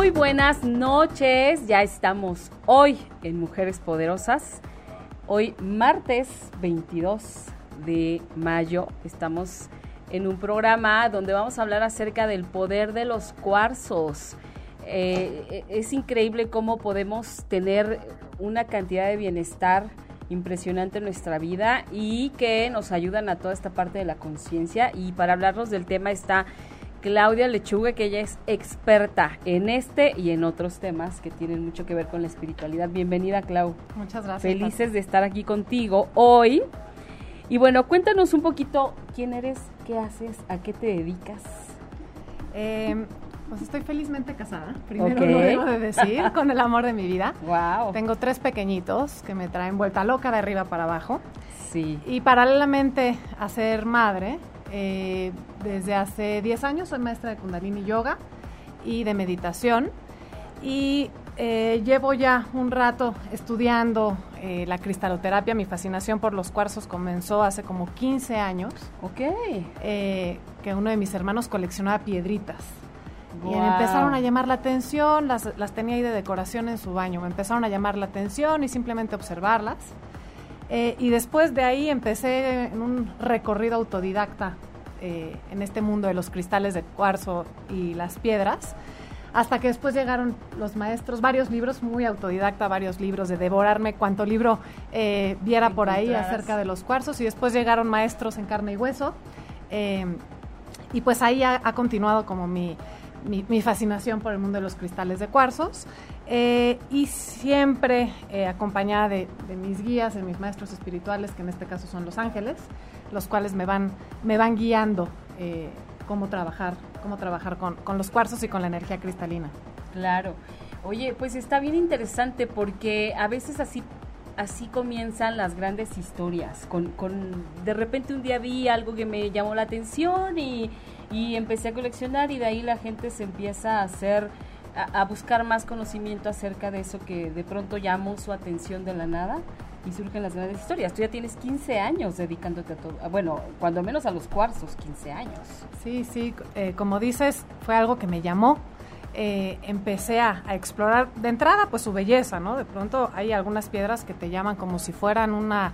Muy buenas noches, ya estamos hoy en Mujeres Poderosas. Hoy martes 22 de mayo estamos en un programa donde vamos a hablar acerca del poder de los cuarzos. Eh, es increíble cómo podemos tener una cantidad de bienestar impresionante en nuestra vida y que nos ayudan a toda esta parte de la conciencia. Y para hablarnos del tema está Claudia Lechuga, que ella es experta en este y en otros temas que tienen mucho que ver con la espiritualidad. Bienvenida, Clau. Muchas gracias. Felices de estar aquí contigo hoy. Y bueno, cuéntanos un poquito quién eres, qué haces, a qué te dedicas. Eh, pues estoy felizmente casada, primero lo debo de decir, con el amor de mi vida. Wow. Tengo tres pequeñitos que me traen vuelta loca de arriba para abajo. Sí. Y paralelamente a ser madre, eh, desde hace 10 años soy maestra de Kundalini Yoga y de meditación. Y eh, llevo ya un rato estudiando eh, la cristaloterapia. Mi fascinación por los cuarzos comenzó hace como 15 años. Ok. Eh, que uno de mis hermanos coleccionaba piedritas. Y Guau. me empezaron a llamar la atención, las, las tenía ahí de decoración en su baño. Me empezaron a llamar la atención y simplemente observarlas. Eh, y después de ahí empecé en un recorrido autodidacta eh, en este mundo de los cristales de cuarzo y las piedras, hasta que después llegaron los maestros, varios libros, muy autodidacta, varios libros de devorarme cuanto libro eh, viera por ahí acerca de los cuarzos, y después llegaron maestros en carne y hueso, y pues ahí ha, ha continuado como mi, mi, mi fascinación por el mundo de los cristales de cuarzos. Eh, y siempre eh, acompañada de, mis guías, de mis maestros espirituales, que en este caso son los ángeles, los cuales me van, me van guiando eh, cómo trabajar, cómo trabajar con, con los cuarzos y con la energía cristalina. Claro. Oye, pues está bien interesante porque a veces así así comienzan las grandes historias. Con, con de repente un día vi algo que me llamó la atención y, y empecé a coleccionar y de ahí la gente se empieza a hacer a, buscar más conocimiento acerca de eso que de pronto llamó su atención de la nada y surgen las grandes historias. Tú ya tienes 15 años dedicándote a todo, bueno, cuando menos a los cuarzos, 15 años. Sí, sí, eh, como dices, fue algo que me llamó. Eh, empecé a, a explorar de entrada pues su belleza, ¿no? De pronto hay algunas piedras que te llaman como si fueran una,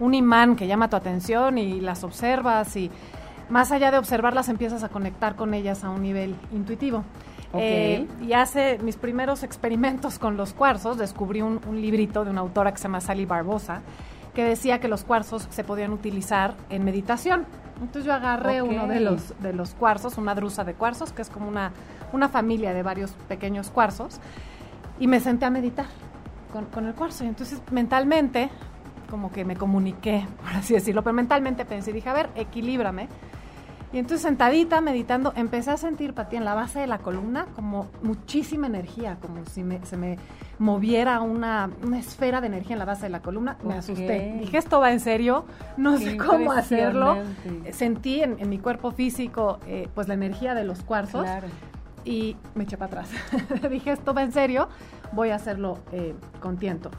un imán que llama tu atención y las observas y más allá de observarlas empiezas a conectar con ellas a un nivel intuitivo. Ok. Eh, y hace mis primeros experimentos con los cuarzos, descubrí un, un librito de una autora que se llama Sally Barbosa, que decía que los cuarzos se podían utilizar en meditación. Entonces yo agarré Ok. uno de los, de los cuarzos, una drusa de cuarzos, que es como una, una familia de varios pequeños cuarzos, y me senté a meditar con, con el cuarzo. Y entonces mentalmente, como que me comuniqué, por así decirlo, pero mentalmente pensé, dije, a ver, equilíbrame. Y entonces sentadita, meditando, empecé a sentir, Pati, en la base de la columna como muchísima energía, como si me- se me moviera una, una esfera de energía en la base de la columna. Me asusté. Dije, esto va en serio, no Qué sé cómo hacerlo. impresionante. Sentí en, en mi cuerpo físico eh, pues la energía de los cuarzos Claro. y me eché para atrás. Dije, esto va en serio, voy a hacerlo eh, con tiento.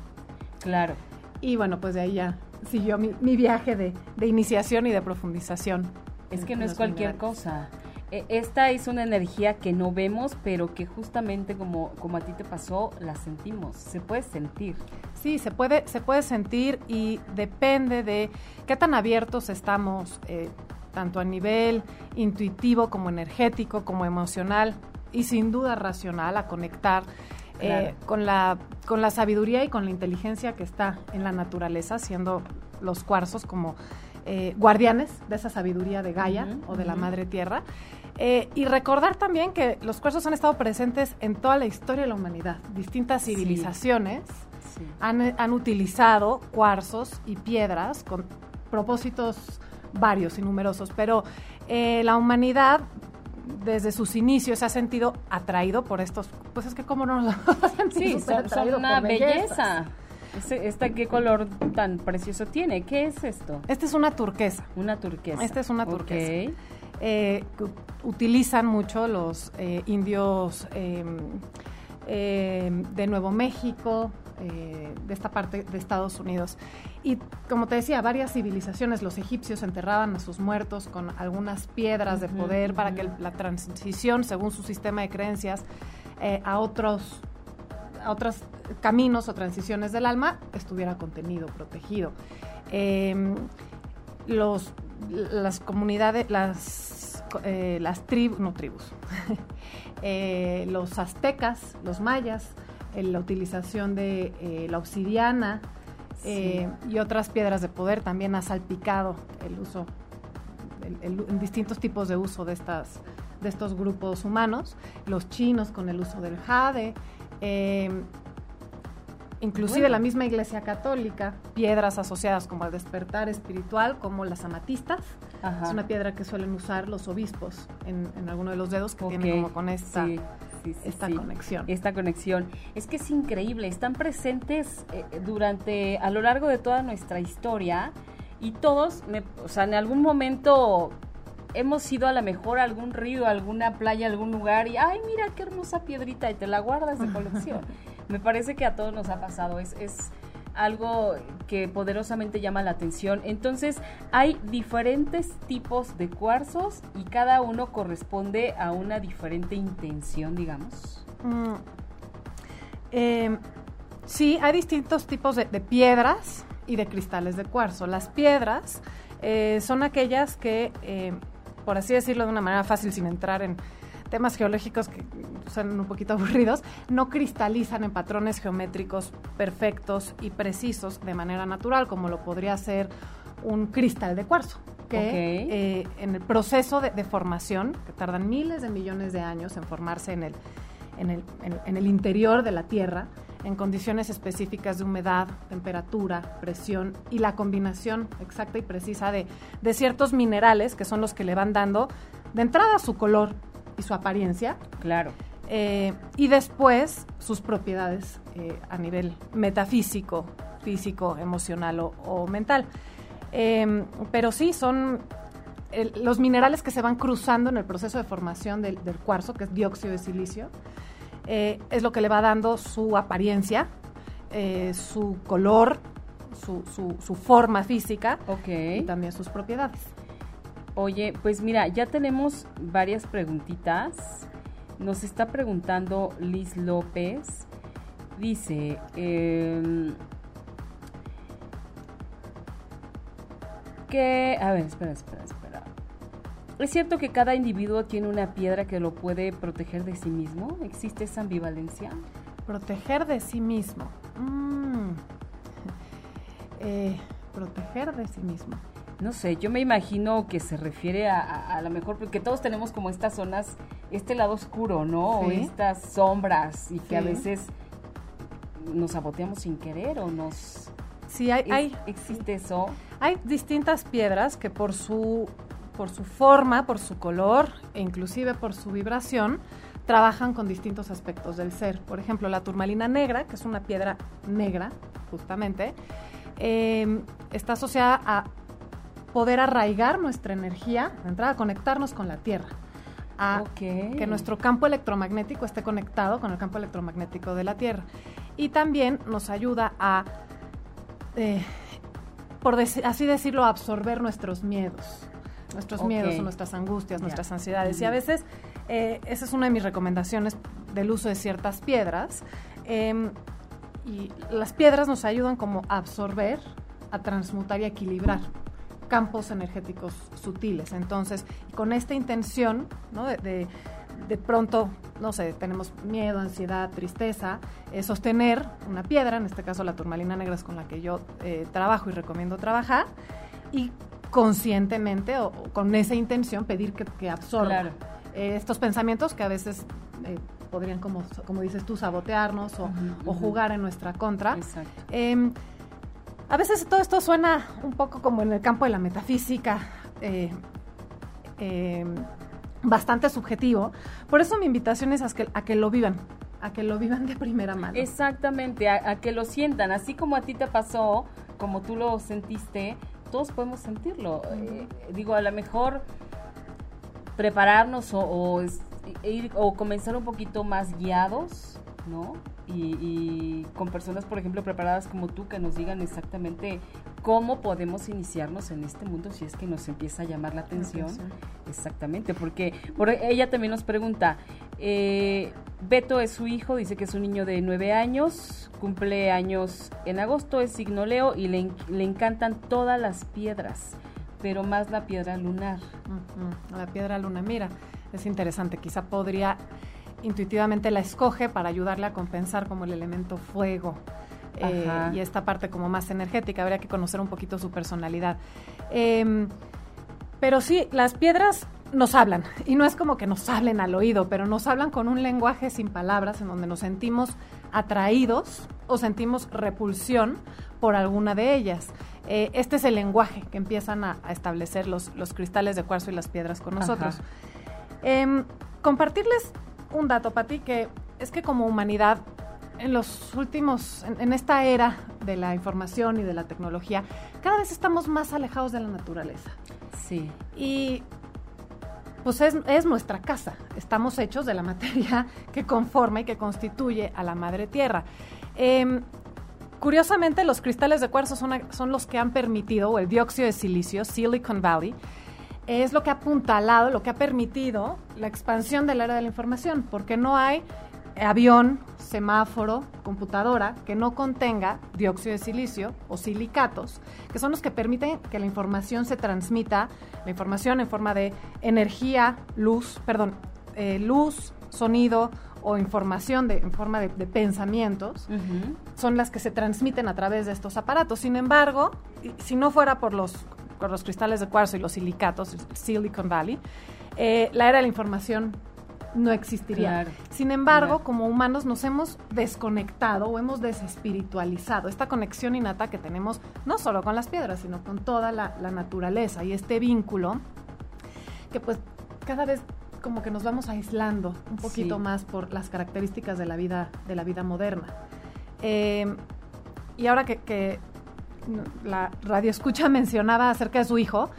Claro. Y bueno, pues de ahí ya siguió mi, mi viaje de, de iniciación y de profundización. Es que no es cualquier cosa. E- Esta es una energía que no vemos, pero que justamente como, como a ti te pasó, la sentimos. Se puede sentir. Sí, se puede, se puede sentir y depende de qué tan abiertos estamos, eh, tanto a nivel intuitivo como energético, como emocional y sin duda racional, a conectar eh, con, la, con la sabiduría y con la inteligencia que está en la naturaleza, siendo los cuarzos como eh, guardianes de esa sabiduría de Gaia o de la Madre Tierra. Eh, y recordar también que los cuarzos han estado presentes en toda la historia de la humanidad. Distintas civilizaciones Han, han, utilizado cuarzos y piedras con propósitos varios y numerosos, pero eh, la humanidad desde sus inicios se ha sentido atraído por estos, pues es que cómo no nos Sí, son, una belleza. ¿Esta qué color tan precioso tiene? ¿Qué es esto? Esta es una turquesa. Una turquesa. Esta es una turquesa. Eh, utilizan mucho los eh, indios em, em, de Nuevo México, eh, de esta parte de Estados Unidos. Y como te decía, varias civilizaciones, los egipcios enterraban a sus muertos con algunas piedras de poder para que la transición, según su sistema de creencias, a otros otros caminos o transiciones del alma estuviera contenido, protegido. Em, los las comunidades, las, eh, las tribus, no tribus, eh, los aztecas, los mayas, la utilización de eh, la obsidiana y otras piedras de poder también ha salpicado el uso, en distintos tipos de uso de, estas, de estos grupos humanos, los chinos con el uso del jade, inclusive la misma Iglesia Católica, piedras asociadas como al despertar espiritual, como las amatistas. Es una piedra que suelen usar los obispos en, en alguno de los dedos que tienen como con esta, esta conexión. Esta conexión. Es que es increíble, están presentes eh, durante, a lo largo de toda nuestra historia y todos, o sea, en algún momento hemos ido a lo mejor a algún río, a alguna playa, a algún lugar y, ay, mira qué hermosa piedrita y te la guardas de colección. Me parece que a todos nos ha pasado, es, es algo que poderosamente llama la atención. Entonces, hay diferentes tipos de cuarzos y cada uno corresponde a una diferente intención, digamos. Mm. Em, sí, hay distintos tipos de, piedras y de cristales de cuarzo. Las piedras eh, son aquellas que, eh, por así decirlo de una manera fácil, sin entrar en temas geológicos que son un poquito aburridos, no cristalizan en patrones geométricos perfectos y precisos de manera natural, como lo podría ser un cristal de cuarzo, que eh, en el proceso de, formación, que tardan miles de millones de años en formarse en el, en el, en el interior de la Tierra, en condiciones específicas de humedad, temperatura, presión y la combinación exacta y precisa de, de, ciertos minerales que son los que le van dando de entrada su color y su apariencia. Claro. Eh, y después sus propiedades eh, a nivel metafísico, físico, emocional o, mental. Em, pero sí, son los minerales que se van cruzando en el proceso de formación del, cuarzo, que es dióxido de silicio, eh, es lo que le va dando su apariencia, su color, su, su, forma física y también sus propiedades. Oye, pues mira, ya tenemos varias preguntitas. Nos está preguntando Liz López. Dice, eh, que, a ver, espera, espera, espera. ¿Es cierto que cada individuo tiene una piedra que lo puede proteger de sí mismo? ¿Existe esa ambivalencia? Proteger de sí mismo. Mm. Eh, proteger de sí mismo no sé, yo me imagino que se refiere a, a, lo mejor, porque todos tenemos como estas zonas, este lado oscuro, ¿no? O estas sombras y que a veces nos saboteamos sin querer o nos... Sí, hay, hay... ¿Existe eso? Hay distintas piedras que por su, por su forma, por su color e inclusive por su vibración, trabajan con distintos aspectos del ser. Por ejemplo, la turmalina negra, que es una piedra negra, justamente, eh, está asociada a poder arraigar nuestra energía, de entrada, conectarnos con la Tierra. A que nuestro campo electromagnético esté conectado con el campo electromagnético de la Tierra. Y también nos ayuda a, eh, por así decirlo, absorber nuestros miedos. Nuestros miedos, nuestras angustias, nuestras ansiedades. Y a veces, eh, esa es una de mis recomendaciones del uso de ciertas piedras. Em, y las piedras nos ayudan como a absorber, a transmutar y a equilibrar campos energéticos sutiles. Entonces, con esta intención, ¿no? de, de, pronto, no sé, tenemos miedo, ansiedad, tristeza, eh, sostener una piedra, en este caso la turmalina negra es con la que yo eh, trabajo y recomiendo trabajar, y conscientemente o, o con esa intención pedir que, que absorba Claro. eh, estos pensamientos que a veces eh, podrían, como, como dices tú, sabotearnos o, jugar en nuestra contra. Exacto. Eh, a veces todo esto suena un poco como en el campo de la metafísica, eh, eh, bastante subjetivo. Por eso mi invitación es a que, a que lo vivan, a que lo vivan de primera mano. Exactamente, a, a que lo sientan, así como a ti te pasó, como tú lo sentiste, todos podemos sentirlo. Eh, digo, a lo mejor prepararnos o, o e ir o comenzar un poquito más guiados, ¿no? Y, y con personas, por ejemplo, preparadas como tú que nos digan exactamente cómo podemos iniciarnos en este mundo si es que nos empieza a llamar la atención. atención. Exactamente, porque por, ella también nos pregunta, eh, Beto es su hijo, dice que es un niño de nueve años, cumple años en agosto, es signo Leo y le, le encantan todas las piedras, pero más la piedra lunar. La piedra luna, mira, es interesante, quizá podría intuitivamente la escoge para ayudarle a compensar como el elemento fuego eh, y esta parte como más energética, habría que conocer un poquito su personalidad. Em, pero sí, las piedras nos hablan, y no es como que nos hablen al oído, pero nos hablan con un lenguaje sin palabras en donde nos sentimos atraídos o sentimos repulsión por alguna de ellas. Eh, este es el lenguaje que empiezan a, a establecer los, los cristales de cuarzo y las piedras con nosotros. Em, compartirles un dato, Pati, que es que como humanidad, en los últimos, en, en esta era de la información y de la tecnología, cada vez estamos más alejados de la naturaleza. Sí, Y pues es, es nuestra casa. Estamos hechos de la materia que conforma y que constituye a la madre tierra. Em, curiosamente, los cristales de cuarzo son, son los que han permitido, o el dióxido de silicio, Silicon Valley, es lo que ha apuntalado, lo que ha permitido la expansión del área de la información, porque no hay avión, semáforo, computadora que no contenga dióxido de silicio o silicatos, que son los que permiten que la información se transmita, la información en forma de energía, luz, perdón, eh, luz, sonido o información de, en forma de, de pensamientos, son las que se transmiten a través de estos aparatos. Sin embargo, si no fuera por los, por los cristales de cuarzo y los silicatos, Silicon Valley, eh, la era de la información no existiría. Claro. Sin embargo, Claro. como humanos nos hemos desconectado o hemos desespiritualizado esta conexión innata que tenemos no solo con las piedras, sino con toda la, la naturaleza y este vínculo que pues cada vez como que nos vamos aislando un poquito Sí. más por las características de la vida, de la vida moderna. Eh, y ahora que, que la radio escucha mencionaba acerca de su hijo,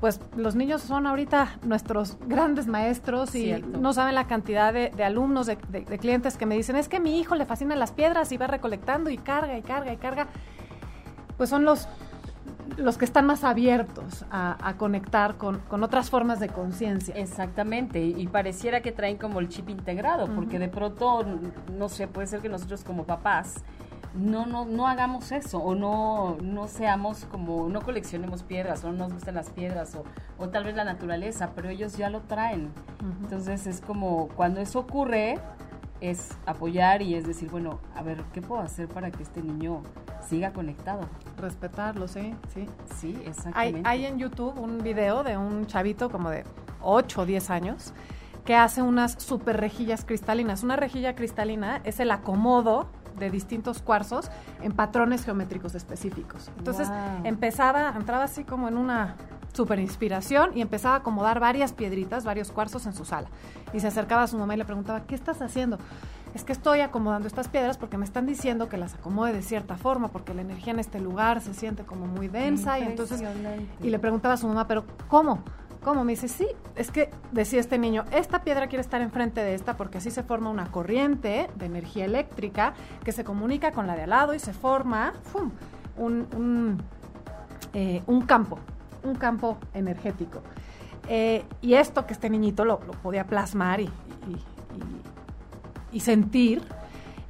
pues los niños son ahorita nuestros grandes maestros y Cierto. no saben la cantidad de, de alumnos, de, de- de clientes que me dicen, es que mi hijo le fascinan las piedras y va recolectando y carga y carga y carga. Pues son los, los que están más abiertos a, a conectar con, con otras formas de conciencia. Exactamente, y pareciera que traen como el chip integrado, porque de pronto, no sé, puede ser que nosotros como papás no, no, no hagamos eso, o no, no seamos como, no coleccionemos piedras, o no nos gusten las piedras, o, o tal vez la naturaleza, pero ellos ya lo traen. Entonces es como, cuando eso ocurre, es apoyar y es decir, bueno, a ver, ¿qué puedo hacer para que este niño siga conectado? Respetarlo, sí, sí. Sí, Hay, exactamente. hay en YouTube un video de un chavito como de 8 o 10 años que hace unas super rejillas cristalinas. Una rejilla cristalina es el acomodo de distintos cuarzos en patrones geométricos específicos. Entonces Wow. empezaba, entraba así como en una super inspiración y empezaba a acomodar varias piedritas, varios cuarzos en su sala. Y se acercaba a su mamá y le preguntaba, ¿qué estás haciendo? Es que estoy acomodando estas piedras porque me están diciendo que las acomode de cierta forma, porque la energía en este lugar se siente como muy densa y entonces y le preguntaba a su mamá, pero ¿cómo? ¿Cómo? Me dice, sí, es que decía este niño, esta piedra quiere estar enfrente de esta porque así se forma una corriente de energía eléctrica que se comunica con la de al lado y se forma. Un, eh, un campo, un campo energético. Eh, y esto que este niñito lo, podía plasmar y- y sentir,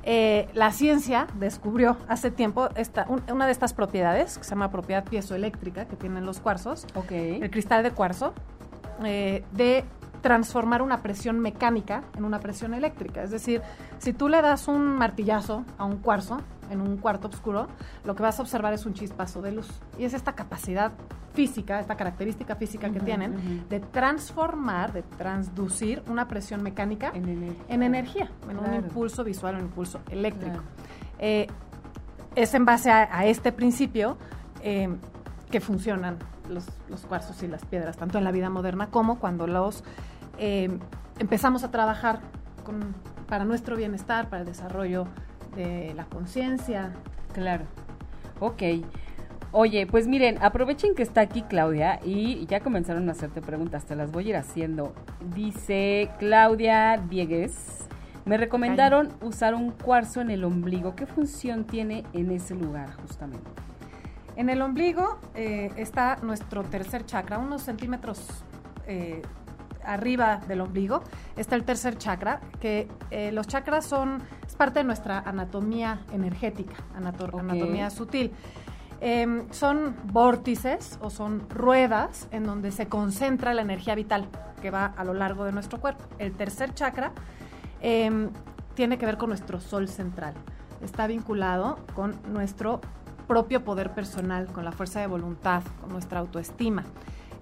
eh, la ciencia descubrió hace tiempo esta, un- una de estas propiedades, que se llama propiedad piezoeléctrica, que tienen los cuarzos, el cristal de cuarzo, eh, de transformar una presión mecánica en una presión eléctrica. Es decir, si tú le das un martillazo a un cuarzo en un cuarto oscuro, lo que vas a observar es un chispazo de luz. Y es esta capacidad física, esta característica física que tienen de transformar, de transducir una presión mecánica en, energía, en un impulso visual, un impulso eléctrico. Eh, es en base a, este principio eh, que funcionan los, los, cuarzos y las piedras, tanto en la vida moderna como cuando los eh, empezamos a trabajar con, para nuestro bienestar, para el desarrollo de la conciencia. Claro. Ok. Oye, pues miren, aprovechen que está aquí Claudia y ya comenzaron a hacerte preguntas, te las voy a ir haciendo. Dice Claudia Diegues, me recomendaron usar un cuarzo en el ombligo. ¿Qué función tiene en ese lugar justamente? En el ombligo eh, está nuestro tercer chakra, unos centímetros eh, arriba del ombligo está el tercer chakra, que eh, los chakras son, es parte de nuestra anatomía energética, anatomía sutil. Em, son vórtices o son ruedas en donde se concentra la energía vital que va a lo largo de nuestro cuerpo. El tercer chakra em, tiene que ver con nuestro sol central. Está vinculado con nuestro propio poder personal, con la fuerza de voluntad, con nuestra autoestima.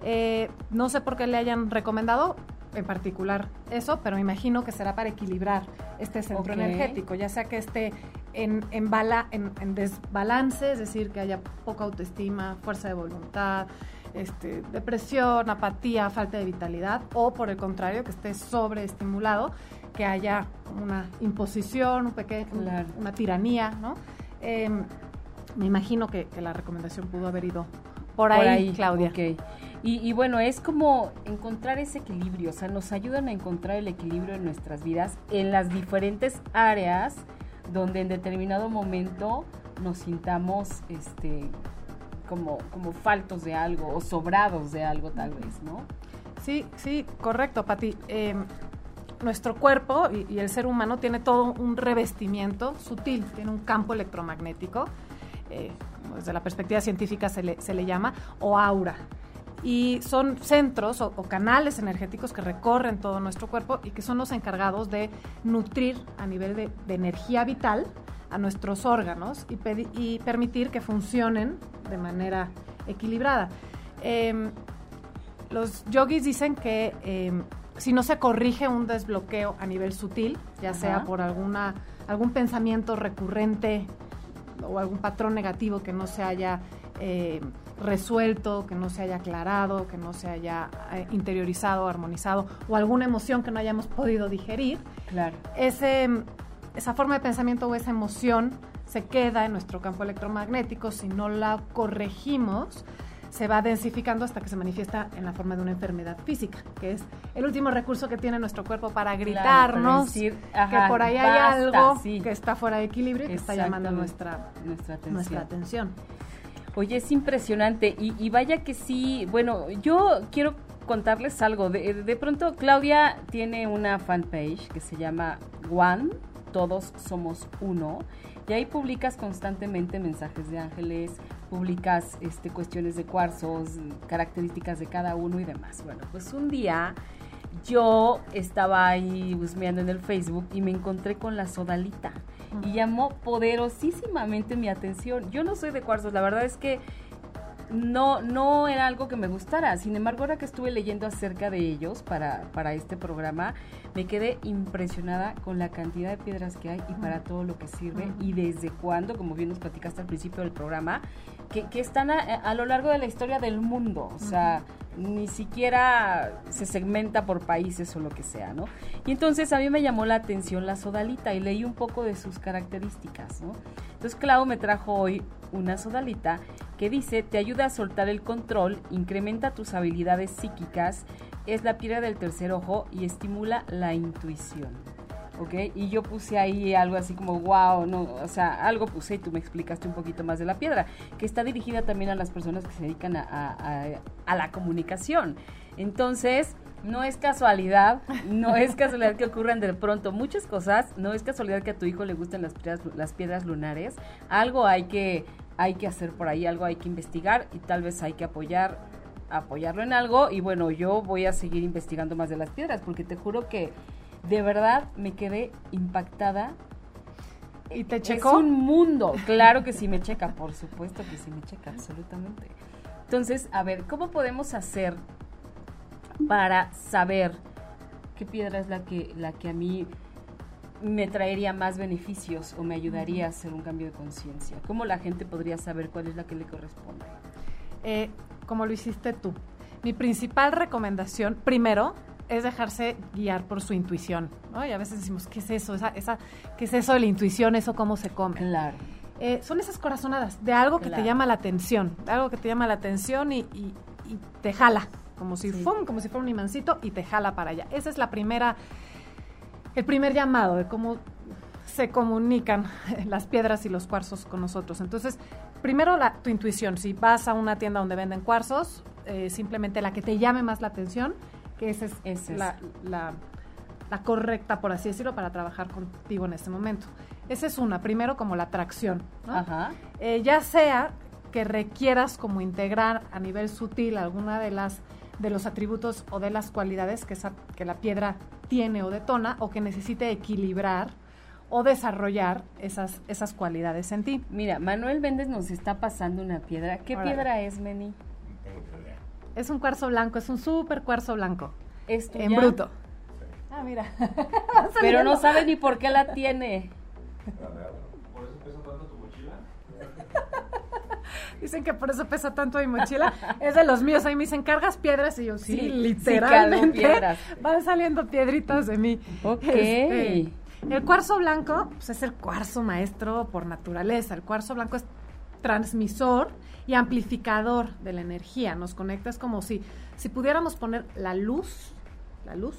Eh, no sé por qué le hayan recomendado en particular eso, pero me imagino que será para equilibrar este centro energético, ya sea que esté en, en, en, desbalance, es decir, que haya poca autoestima, fuerza de voluntad, este, depresión, apatía, falta de vitalidad, o por el contrario, que esté sobreestimulado, que haya una imposición, un pequeño, una tiranía, ¿no? Em, me imagino que, la recomendación pudo haber ido por, ahí, Claudia. Okay. Y, bueno, es como encontrar ese equilibrio, o sea, nos ayudan a encontrar el equilibrio en nuestras vidas en las diferentes áreas donde en determinado momento nos sintamos este como, como faltos de algo o sobrados de algo tal vez, ¿no? Sí, sí, correcto, Pati. Em, nuestro cuerpo y, el ser humano tiene todo un revestimiento sutil, tiene un campo electromagnético, eh, desde la perspectiva científica se le, se le llama, o aura y son centros o, canales energéticos que recorren todo nuestro cuerpo y que son los encargados de nutrir a nivel de, energía vital a nuestros órganos y, permitir que funcionen de manera equilibrada. Em, los yogis dicen que em, si no se corrige un desbloqueo a nivel sutil, ya sea por alguna, algún pensamiento recurrente o algún patrón negativo que no se haya eh, resuelto, que no se haya aclarado, que no se haya eh, interiorizado, armonizado, o alguna emoción que no hayamos podido digerir, claro. ese, esa forma de pensamiento o esa emoción se queda en nuestro campo electromagnético. Si no la corregimos, se va densificando hasta que se manifiesta en la forma de una enfermedad física, que es el último recurso que tiene nuestro cuerpo para gritarnos que por ahí hay algo que está fuera de equilibrio y que está llamando nuestra, nuestra atención. Nuestra atención. Oye, es impresionante y, vaya que sí, bueno, yo quiero contarles algo. De, pronto Claudia tiene una fanpage que se llama One, Todos Somos Uno, y ahí publicas constantemente mensajes de ángeles, publicas este, cuestiones de cuarzos, características de cada uno y demás. Bueno, pues un día yo estaba ahí busmeando en el Facebook y me encontré con la sodalita y llamó poderosísimamente mi atención. Yo no soy de cuarzos, la verdad es que no, no era algo que me gustara. Sin embargo, ahora que estuve leyendo acerca de ellos para, para este programa, me quedé impresionada con la cantidad de piedras que hay y para todo lo que sirve y desde cuándo, como bien nos platicaste al principio del programa, que, que están a, lo largo de la historia del mundo. O sea, ni siquiera se segmenta por países o lo que sea, ¿no? Y entonces a mí me llamó la atención la sodalita y leí un poco de sus características, ¿no? Entonces Clau me trajo hoy una sodalita que dice, te ayuda a soltar el control, incrementa tus habilidades psíquicas, es la piedra del tercer ojo y estimula la intuición. ¿Ok? Y yo puse ahí algo así como, wow, no, o sea, algo puse y tú me explicaste un poquito más de la piedra, que está dirigida también a las personas que se dedican a, la comunicación. Entonces, no es casualidad, no es casualidad que ocurran de pronto muchas cosas, no es casualidad que a tu hijo le gusten las piedras, las piedras lunares, algo hay que, hay que hacer por ahí, algo hay que investigar y tal vez hay que apoyar apoyarlo en algo y bueno, yo voy a seguir investigando más de las piedras porque te juro que de verdad me quedé impactada. ¿Y te Es checó? un mundo, claro que sí me checa, por supuesto que sí me checa, absolutamente. Entonces, a ver, ¿cómo podemos hacer para saber qué piedra es la que, la que a mí me traería más beneficios o me ayudaría a hacer un cambio de conciencia? ¿Cómo la gente podría saber cuál es la que le corresponde? Eh, como lo hiciste tú. Mi principal recomendación, primero, es dejarse guiar por su intuición. ¿no? Y a veces decimos, ¿qué es eso? Esa, esa, ¿Qué es eso de la intuición? ¿Eso cómo se come? Claro. Eh, son esas corazonadas de algo que Claro. te llama la atención, de algo que te llama la atención y, y- y te jala, como si, Sí. ¡fum! como si fuera un imancito y te jala para allá. Esa es la primera, el primer llamado de cómo se comunican las piedras y los cuarzos con nosotros. Entonces, primero la, tu intuición. Si vas a una tienda donde venden cuarzos, eh, simplemente la que te llame más la atención, que esa es, Esa es. la, la- la correcta, por así decirlo, para trabajar contigo en este momento. Esa es una, primero como la atracción. ¿no? Ajá. Eh, ya sea que requieras como integrar a nivel sutil alguna de las de los atributos o de las cualidades que, esa, que la piedra tiene o detona o que necesite equilibrar o desarrollar esas, esas cualidades en ti. Mira, Manuel Méndez nos está pasando una piedra. ¿Qué Órale. piedra es, Meni? Es un cuarzo blanco, es un súper cuarzo blanco, Es en bruto. Ah, mira. Pero no sabe ni por qué la tiene. Dicen que por eso pesa tanto mi mochila. Es de los míos. Ahí me dicen, ¿cargas piedras? Y yo, sí, literalmente. piedras. Van saliendo piedritas de mí. Ok. Este, el cuarzo blanco pues, es el cuarzo maestro por naturaleza. El cuarzo blanco es transmisor y amplificador de la energía. Nos conecta, es como si, si pudiéramos poner la luz, la luz,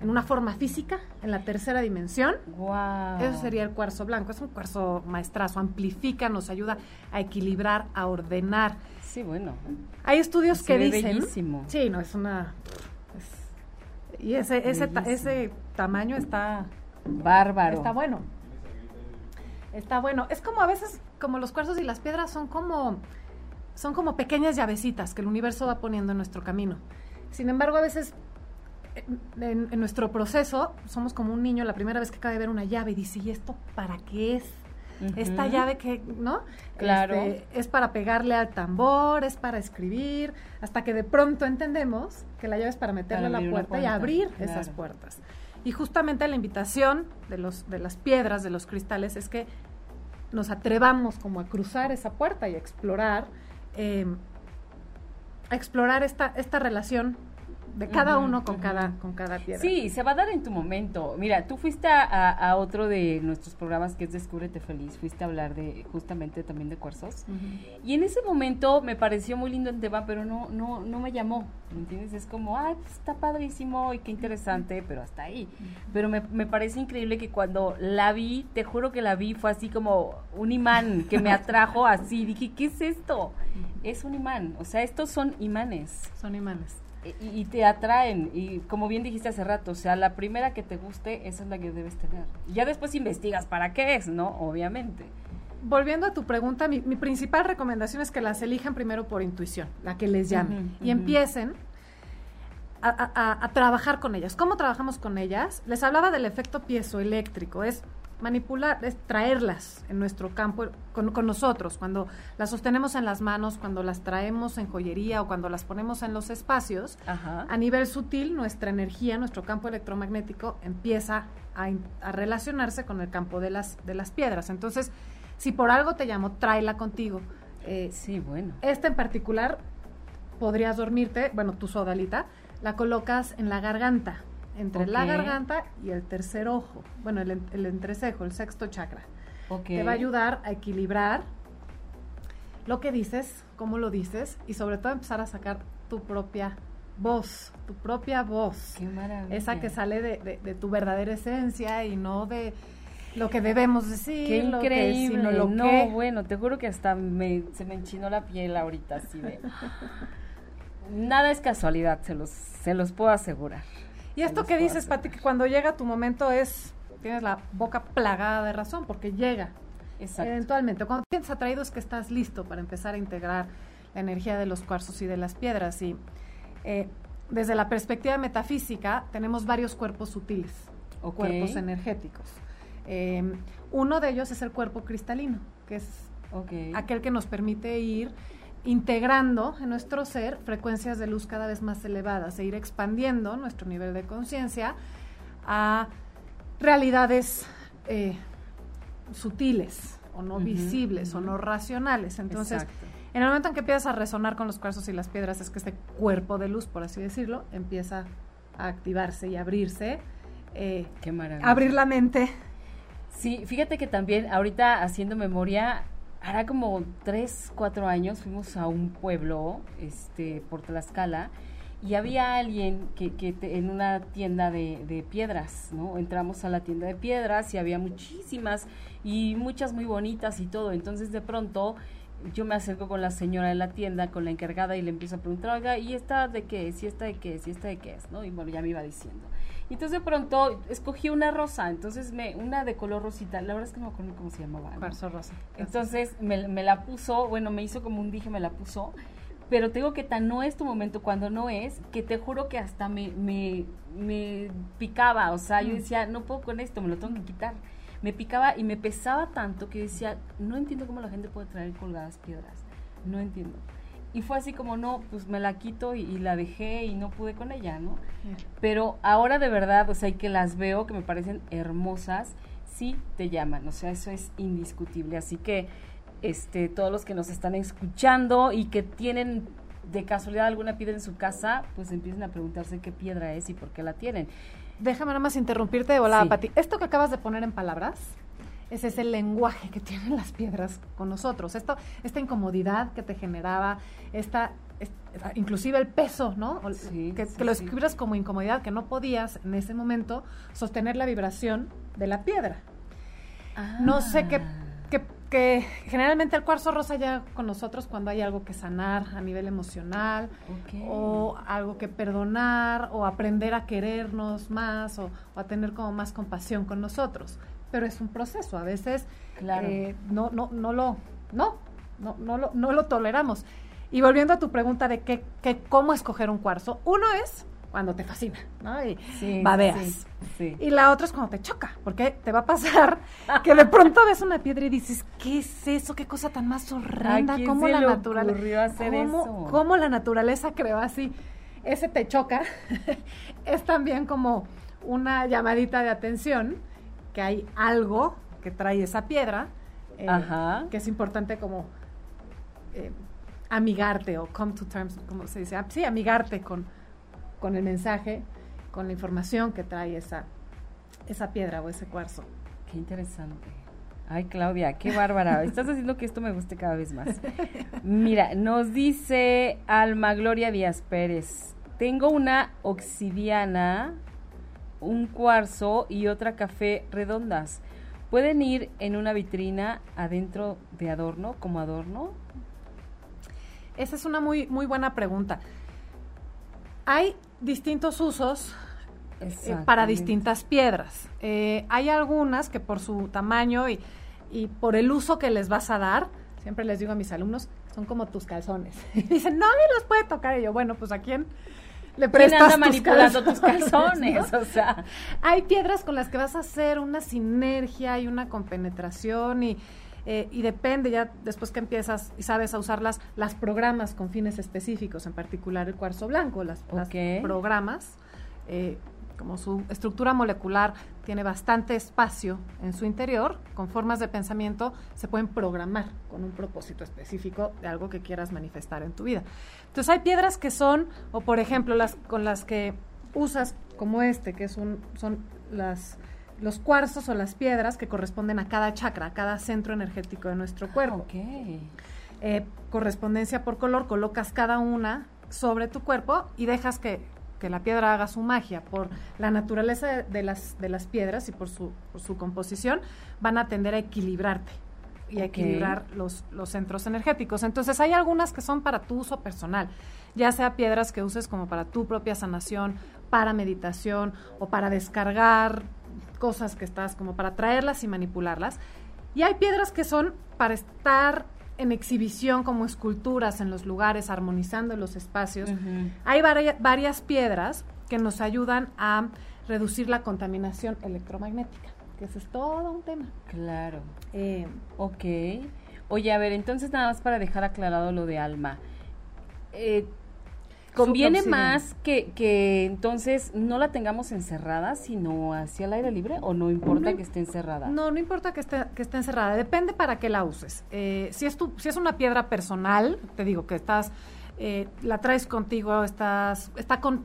en una forma física, en la tercera dimensión. Wow. Eso sería el cuarzo blanco. Es un cuarzo maestrazo, amplifica, nos ayuda a equilibrar, a ordenar. Sí, bueno. Hay estudios Se que ve dicen. bellísimo. Sí, no, es una. es- y ese, ese, ta- ese tamaño está, Bárbaro. está bueno. Está bueno. Es como a veces, como los cuarzos y las piedras son como. Son como pequeñas llavecitas que el universo va poniendo en nuestro camino. Sin embargo, a veces en, en- nuestro proceso somos como un niño la primera vez que acaba de ver una llave y dice, ¿y esto para qué es? Esta llave que, ¿no? Claro. Este, es para pegarle al tambor, es para escribir, hasta que de pronto entendemos que la llave es para meterle a la puerta y abrir claro. esas puertas. Y justamente la invitación de, los, de las piedras, de los cristales, es que nos atrevamos como a cruzar esa puerta y a explorar, eh, a explorar esta, esta relación de cada uno con, cada, con cada piedra. Sí, se va a dar en tu momento. Mira, tú fuiste a, a- a otro de nuestros programas que es Descúbrete Feliz. Fuiste a hablar de justamente también de cuarzos. Y en ese momento me pareció muy lindo el tema, pero no, no, no me llamó. ¿Me entiendes? Es como, ay, pues está padrísimo y qué interesante, pero hasta ahí. Pero me, me parece increíble que cuando la vi, te juro que la vi, fue así como un imán que me atrajo así. Dije, ¿qué es esto? Es un imán. O sea, estos son imanes. Son imanes. Y, y te atraen, y como bien dijiste hace rato, o sea, la primera que te guste, esa es la que debes tener. Ya después investigas para qué es, ¿no? Obviamente. Volviendo a tu pregunta, mi, mi principal recomendación es que las elijan primero por intuición, la que les llame, y empiecen a- a trabajar con ellas. ¿Cómo trabajamos con ellas? Les hablaba del efecto piezoeléctrico, es manipular, es traerlas en nuestro campo con, con nosotros, cuando las sostenemos en las manos, cuando las traemos en joyería o cuando las ponemos en los espacios, Ajá. a nivel sutil, nuestra energía, nuestro campo electromagnético empieza a, a relacionarse con el campo de las, de las piedras. Entonces, si por algo te llamo, tráela contigo. Eh, Sí, bueno. esta en particular, podrías dormirte, bueno, tu sodalita, la colocas en la garganta, entre la garganta y el tercer ojo, bueno, el, en- el entrecejo, el sexto chakra. Te va a ayudar a equilibrar lo que dices, cómo lo dices y sobre todo empezar a sacar tu propia voz, tu propia voz. Qué maravilla. Esa que sale de, de- de tu verdadera esencia y no de lo que debemos decir, Qué lo que- increíble. sino lo no, que... bueno, te juro que hasta me, se me enchinó la piel ahorita, así de... Nada es casualidad, se los, se los puedo asegurar. Y esto que dices. Pati, que cuando llega tu momento es, tienes la boca plagada de razón, porque llega Exacto. eventualmente. Cuando te sientes atraído es que estás listo para empezar a integrar la energía de los cuarzos y de las piedras. Y eh, desde la perspectiva metafísica tenemos varios cuerpos sutiles o cuerpos energéticos. Eh, uno de ellos es el cuerpo cristalino, que es aquel que nos permite ir integrando en nuestro ser frecuencias de luz cada vez más elevadas e ir expandiendo nuestro nivel de conciencia a realidades eh, sutiles o no visibles o no racionales. Entonces, en el momento en que empiezas a resonar con los cuarzos y las piedras, es que este cuerpo de luz, por así decirlo, empieza a activarse y abrirse. Eh, Qué Abrir la mente. Sí, fíjate que también ahorita haciendo memoria, hará como tres, cuatro años fuimos a un pueblo, este, por Tlaxcala, y había alguien que, que en una tienda de, de, piedras, ¿no? Entramos a la tienda de piedras y había muchísimas y muchas muy bonitas y todo. Entonces de pronto yo me acerco con la señora de la tienda, con la encargada y le empiezo a preguntar, oiga, ¿y esta de qué es? ¿Y esta de qué es? ¿Y esta de qué es? ¿No? Y bueno, ya me iba diciendo. Y entonces de pronto escogí una rosa, entonces me, una de color rosita, la verdad es que no me acuerdo cómo se llamaba. ¿no? rosa. Entonces me, me, la puso, bueno, me hizo como un dije, me la puso, pero tengo que tan no es tu momento cuando no es, que te juro que hasta me, me, me picaba, o sea, yo mm. decía, no puedo con esto, me lo tengo que quitar. Me picaba y me pesaba tanto que decía, no entiendo cómo la gente puede traer colgadas piedras, no entiendo. Y fue así como, no, pues me la quito y, la dejé y no pude con ella, ¿no? Pero ahora de verdad, o sea, que las veo, que me parecen hermosas, sí te llaman, o sea, eso es indiscutible. Así que, este, todos los que nos están escuchando y que tienen de casualidad alguna piedra en su casa, pues empiecen a preguntarse qué piedra es y por qué la tienen. Déjame nada más interrumpirte, hola, Pati. Esto que acabas de poner en palabras, ese es el lenguaje que tienen las piedras con nosotros. Esto, esta incomodidad que te generaba, esta, inclusive el peso, ¿no? que, lo escribieras como incomodidad, que no podías en ese momento sostener la vibración de la piedra. No sé qué, qué, que generalmente el cuarzo rosa ya con nosotros cuando hay algo que sanar a nivel emocional o algo que perdonar o aprender a querernos más o, a tener como más compasión con nosotros pero es un proceso. A veces eh, no, no, no lo, no, no, no lo, no lo toleramos. Y volviendo a tu pregunta de qué, qué, cómo escoger un cuarzo, uno es cuando te fascina, ¿no? Y babeas. Y la otra es cuando te choca, porque te va a pasar que de pronto ves una piedra y dices, ¿qué es eso? ¿Qué cosa tan más horrenda? ¿Cómo la naturaleza cómo, cómo la naturaleza creó así? Ese te choca. es también como una llamadita de atención que hay algo que trae esa piedra, eh, que es importante como eh, amigarte o come to terms, como se dice, ah, sí, amigarte con, con el mensaje, con la información que trae esa, esa piedra o ese cuarzo. Qué interesante. Ay, Claudia, qué bárbara. Estás haciendo que esto me guste cada vez más. Mira, nos dice Alma Gloria Díaz Pérez. Tengo una obsidiana un cuarzo y otra café redondas. ¿Pueden ir en una vitrina adentro de adorno, como adorno? Esa es una muy, muy buena pregunta. Hay distintos usos eh, para distintas piedras. Eh, hay algunas que por su tamaño y, y, por el uso que les vas a dar, siempre les digo a mis alumnos, son como tus calzones. Y dicen, nadie los puede tocar. Y yo, bueno, pues a quién le prestas manipulando tus calzones, o sea. Hay piedras con las que vas a hacer una sinergia y una compenetración y, eh, y depende ya después que empiezas y sabes a usarlas, las programas con fines específicos, en particular el cuarzo blanco, las, programas. Eh, como su estructura molecular tiene bastante espacio en su interior, con formas de pensamiento se pueden programar con un propósito específico de algo que quieras manifestar en tu vida. Entonces hay piedras que son, o por ejemplo, las con las que usas como este, que son, son las los cuarzos o las piedras que corresponden a cada chakra, a cada centro energético de nuestro cuerpo. Eh, correspondencia por color, colocas cada una sobre tu cuerpo y dejas que que la piedra haga su magia, por la naturaleza de, las, de las piedras y por su, su composición, van a tender a equilibrarte y a equilibrar los, los centros energéticos. Entonces hay algunas que son para tu uso personal, ya sea piedras que uses como para tu propia sanación, para meditación o para descargar cosas que estás, como para traerlas y manipularlas. Y hay piedras que son para estar en exhibición como esculturas en los lugares, armonizando los espacios. Hay varias piedras que nos ayudan a reducir la contaminación electromagnética, que eso es todo un tema. Claro. Eh, ok. Oye, a ver, entonces nada más para dejar aclarado lo de alma. Eh, ¿Conviene más que, que, entonces no la tengamos encerrada, sino hacia el aire libre o no importa que esté encerrada? No, no importa que esté, que esté encerrada, depende para qué la uses. Eh, si, es tu, si es una piedra personal, te digo que estás, eh, la traes contigo, estás, está con,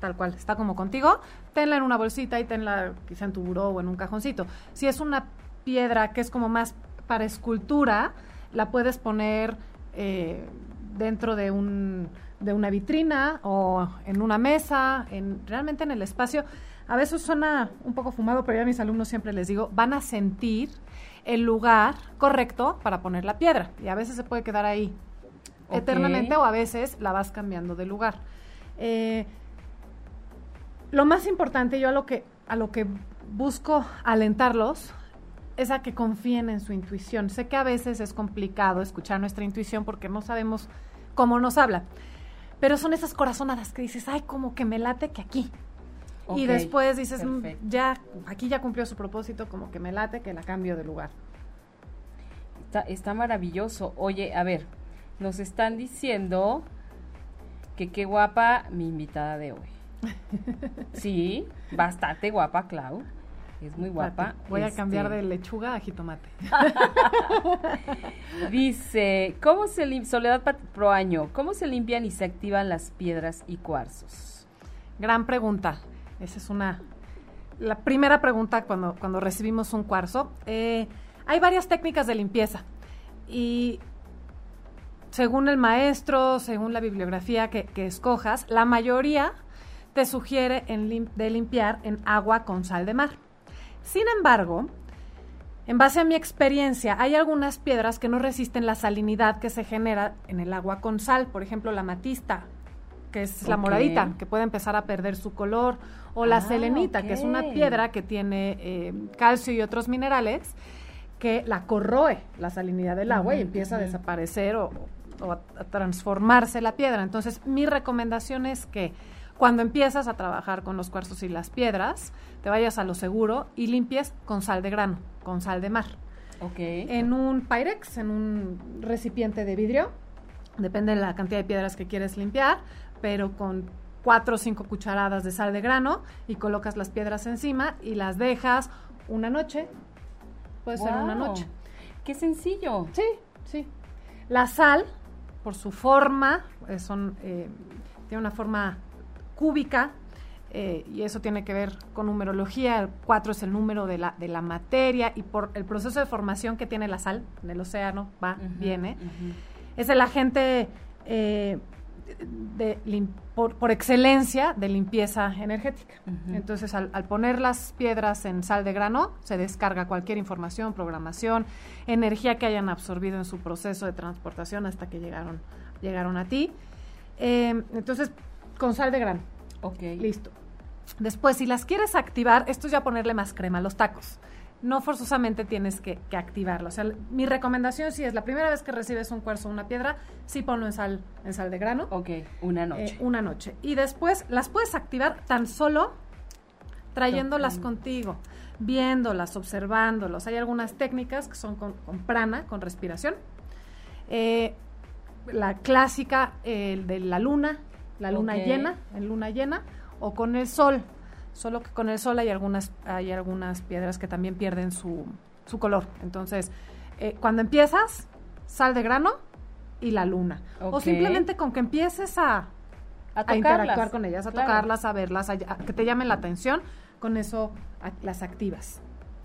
tal cual, está como contigo, tenla en una bolsita y tenla quizá en tu buró o en un cajoncito. Si es una piedra que es como más para escultura, la puedes poner eh, dentro de un de una vitrina o en una mesa, en, realmente en el espacio. A veces suena un poco fumado, pero ya a mis alumnos siempre les digo, van a sentir el lugar correcto para poner la piedra. Y a veces se puede quedar ahí eternamente o a veces la vas cambiando de lugar. Eh, lo más importante, yo a lo que, a lo que busco alentarlos es a que confíen en su intuición. Sé que a veces es complicado escuchar nuestra intuición porque no sabemos cómo nos habla. Pero son esas corazonadas que dices, ay, como que me late que aquí. y después dices, mm, ya, aquí ya cumplió su propósito, como que me late que la cambio de lugar. Está, está maravilloso. Oye, a ver, nos están diciendo que qué guapa mi invitada de hoy. sí, bastante guapa, Clau. Es muy guapa. Voy a cambiar este de lechuga a jitomate. Dice, ¿cómo se limpia, Soledad Proaño, cómo se limpian y se activan las piedras y cuarzos? Gran pregunta. Esa es una, la primera pregunta cuando, cuando recibimos un cuarzo. Eh, hay varias técnicas de limpieza y según el maestro, según la bibliografía que, escojas, la mayoría te sugiere de limpiar en agua con sal de mar. Sin embargo, en base a mi experiencia, hay algunas piedras que no resisten la salinidad que se genera en el agua con sal, por ejemplo, la matista, que es la moradita, que puede empezar a perder su color, o la ah, selenita, que es una piedra que tiene eh, calcio y otros minerales, que la corroe la salinidad del agua y empieza a desaparecer o, o a transformarse la piedra. Entonces, mi recomendación es que cuando empiezas a trabajar con los cuarzos y las piedras, te vayas a lo seguro y limpies con sal de grano, con sal de mar. Ok. En un Pyrex, en un recipiente de vidrio, depende de la cantidad de piedras que quieres limpiar, pero con cuatro o cinco cucharadas de sal de grano y colocas las piedras encima y las dejas una noche. Puede ser una noche. Qué sencillo. Sí, sí. La sal, por su forma, eh, son, eh, tiene una forma cúbica, eh, y eso tiene que ver con numerología, el 4 es el número de la, de la materia y por el proceso de formación que tiene la sal en el océano, va, viene, es el agente eh, de, por, excelencia de limpieza energética. Entonces, al, poner las piedras en sal de grano, se descarga cualquier información, programación, energía que hayan absorbido en su proceso de transportación hasta que llegaron, llegaron a ti. Eh, entonces, con sal de grano. Ok. Listo. Después, si las quieres activar, esto es ya ponerle más crema a los tacos. No forzosamente tienes que, activarlo. O sea, mi recomendación si es la primera vez que recibes un cuarzo o una piedra, sí ponlo en sal, en sal de grano. Ok, una noche. Eh, una noche. Y después las puedes activar tan solo trayéndolas contigo, viéndolas, observándolas. Hay algunas técnicas que son con, prana, con respiración. Eh, la clásica, el de la luna, la luna llena, en luna llena, o con el sol. Solo que con el sol hay algunas, hay algunas piedras que también pierden su, su color. Entonces, eh, cuando empiezas, sal de grano y la luna. O simplemente con que empieces a, a, interactuar con ellas, a tocarlas, a verlas, a, que te llamen la atención, con eso las activas.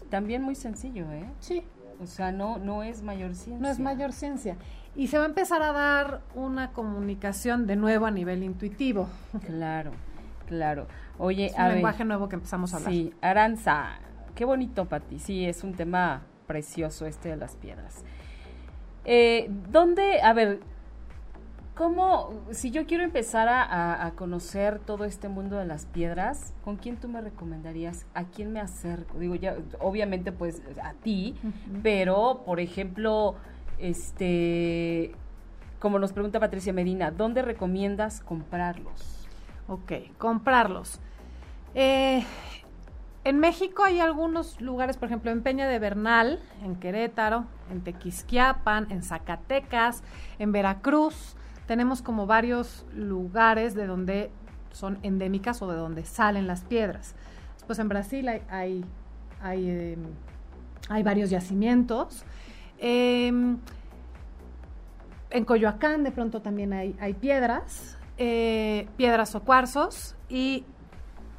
También muy sencillo, ¿eh? Sí. O sea, no, no es mayor ciencia. No es mayor ciencia y se va a empezar a dar una comunicación de nuevo a nivel intuitivo. Claro, claro. Oye, es un lenguaje nuevo que empezamos a hablar. Sí, Aranza, qué bonito, Pati. Sí, es un tema precioso este de las piedras. Eh, ¿Dónde, a ver, cómo, si yo quiero empezar a, conocer todo este mundo de las piedras, ¿con quién tú me recomendarías? ¿A quién me acerco? Digo, ya, obviamente, pues a ti, pero, por ejemplo, Este, como nos pregunta Patricia Medina, ¿dónde recomiendas comprarlos? Ok, comprarlos. Eh, en México hay algunos lugares, por ejemplo, en Peña de Bernal, en Querétaro, en Tequisquiapan, en Zacatecas, en Veracruz. Tenemos como varios lugares de donde son endémicas o de donde salen las piedras. Pues en Brasil hay, hay, hay, em, hay varios yacimientos. Em, en Coyoacán de pronto también hay, hay piedras, eh, piedras o cuarzos, y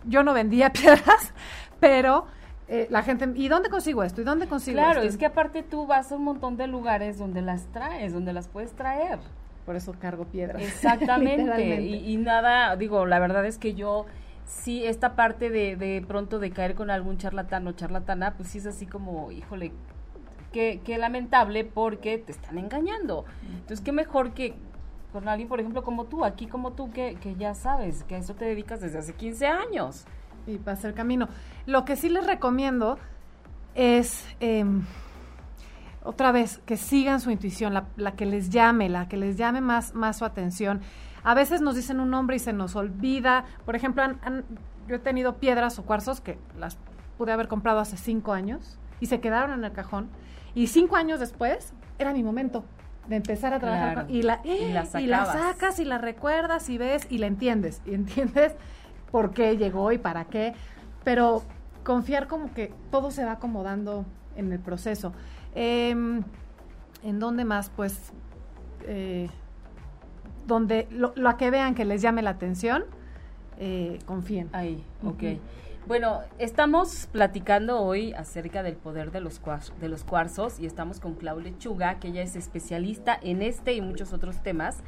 yo no vendía piedras, pero eh, la gente, ¿y dónde consigo esto? ¿Y dónde consigo Claro, esto? es que aparte tú vas a un montón de lugares donde las traes, donde las puedes traer. Por eso cargo piedras. Exactamente. Y nada, digo, la verdad es que yo sí, esta parte de, de pronto de caer con algún charlatán o charlatana, pues sí es así como, híjole, qué, qué lamentable porque te están engañando. Entonces, qué mejor que con alguien, por ejemplo, como tú, aquí como tú, que, que ya sabes que a eso te dedicas desde hace 15 años. y pasa el camino. Lo que sí les recomiendo es, eh, otra vez, que sigan su intuición, la, la, que les llame, la que les llame más, más su atención. A veces nos dicen un nombre y se nos olvida. Por ejemplo, han, yo he tenido piedras o cuarzos que las pude haber comprado hace cinco años y se quedaron en el cajón. Y cinco años después era mi momento de empezar a trabajar Claro. con- y, la, Y la y la sacas y la recuerdas y ves y la entiendes y entiendes por qué llegó y para qué pero confiar como que todo se va acomodando en el proceso Em, en dónde más pues eh, donde lo, lo que vean que les llame la atención eh, confíen Ahí, ok. Ujú. Bueno, estamos platicando hoy acerca del poder de los, de los cuarzos y estamos con Clau Lechuga, que ella es especialista en este y muchos otros temas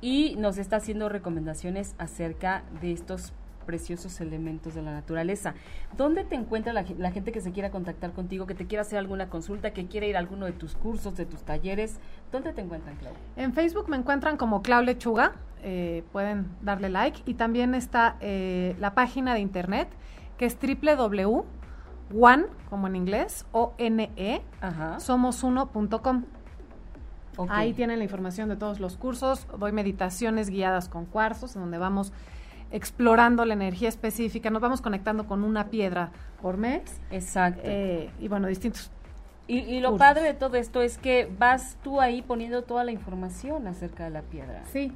y nos está haciendo recomendaciones acerca de estos preciosos elementos de la naturaleza. ¿Dónde te encuentra la, la gente que se quiera contactar contigo, que te quiera hacer alguna consulta, que quiera ir a alguno de tus cursos, de tus talleres? ¿Dónde te encuentran, Clau? En Facebook me encuentran como Clau Lechuga, eh, pueden darle like y también está eh, la página de internet que es www.one, como en inglés, o n e somosuno.com. Ahí tienen la información de todos los cursos. Doy meditaciones guiadas con cuarzos, en donde vamos explorando la energía específica. Nos vamos conectando con una piedra por mes. Exacto. eh, y bueno, distintos. Y, y lo cursos. padre de todo esto es que vas tú ahí poniendo toda la información acerca de la piedra. Sí.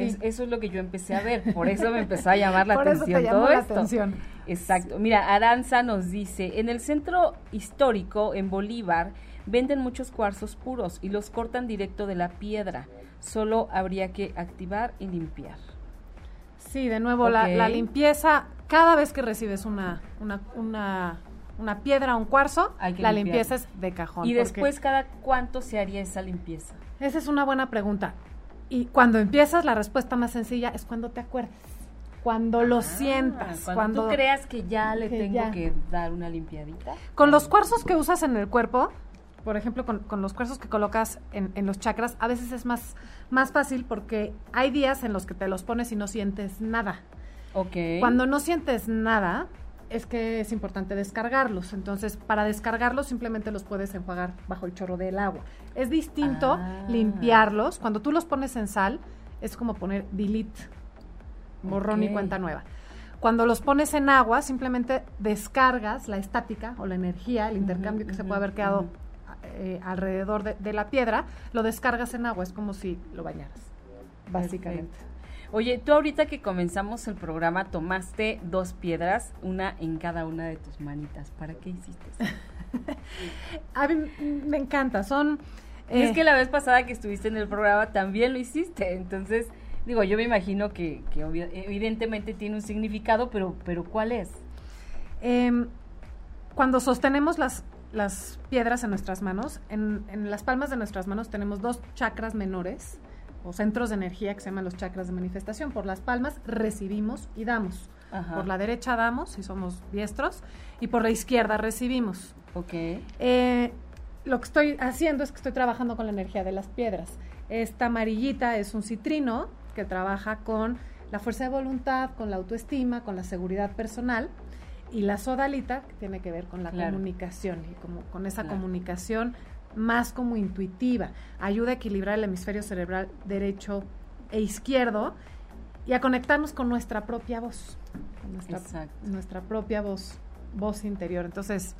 Sí. Es- eso es lo que yo empecé a ver, por eso me empezó a llamar la por eso atención te llamó todo la esto. atención. Exacto. Mira, Aranza nos dice, en el centro histórico, en Bolívar, venden muchos cuarzos puros y los cortan directo de la piedra. Solo habría que activar y limpiar. Sí, de nuevo, la, limpieza, cada vez que recibes una, una, una, una piedra o un cuarzo, Hay que la limpiar. limpieza es de cajón. Y después, ¿cada cuánto se haría esa limpieza? Esa es una buena pregunta. Y cuando empiezas, la respuesta más sencilla es cuando te acuerdes. Cuando lo Ah, sientas. Cuando, Cuando, tú creas que ya le que tengo ya. que dar una limpiadita. Con los cuarzos que usas en el cuerpo, por ejemplo, con, con los cuarzos que colocas en, en los chakras, a veces es más, más fácil porque hay días en los que te los pones y no sientes nada. Ok. Cuando no sientes nada, es que es importante descargarlos. Entonces, para descargarlos simplemente los puedes enjuagar bajo el chorro del agua. Es distinto Ah. limpiarlos. Cuando tú los pones en sal, es como poner delete, borrón y cuenta nueva. Cuando los pones en agua, simplemente descargas la estática o la energía, el intercambio que se puede haber quedado eh, alrededor de, de la piedra, lo descargas en agua. Es como si lo bañaras, básicamente. Perfecto. Oye, tú ahorita que comenzamos el programa tomaste dos piedras, una en cada una de tus manitas. ¿Para qué hiciste eso? A mí me encanta, son... Es eh, que la vez pasada que estuviste en el programa también lo hiciste. Entonces, digo, yo me imagino que, evidentemente tiene un significado, pero, pero ¿cuál es? Em, cuando sostenemos las, las piedras en nuestras manos, en, en las palmas de nuestras manos tenemos dos chakras menores o centros de energía que se llaman los chakras de manifestación. Por las palmas recibimos y damos. Ajá. Por la derecha damos, si somos diestros, y por la izquierda recibimos. Ok. Eh, lo que estoy haciendo es que estoy trabajando con la energía de las piedras. Esta amarillita es un citrino que trabaja con la fuerza de voluntad, con la autoestima, con la seguridad personal. Y la sodalita, que tiene que ver con la Claro. comunicación y como con esa Claro. comunicación más como intuitiva. Ayuda a equilibrar el hemisferio cerebral derecho e izquierdo y a conectarnos con nuestra propia voz, con nuestra, Exacto. nuestra propia voz, voz interior. Entonces,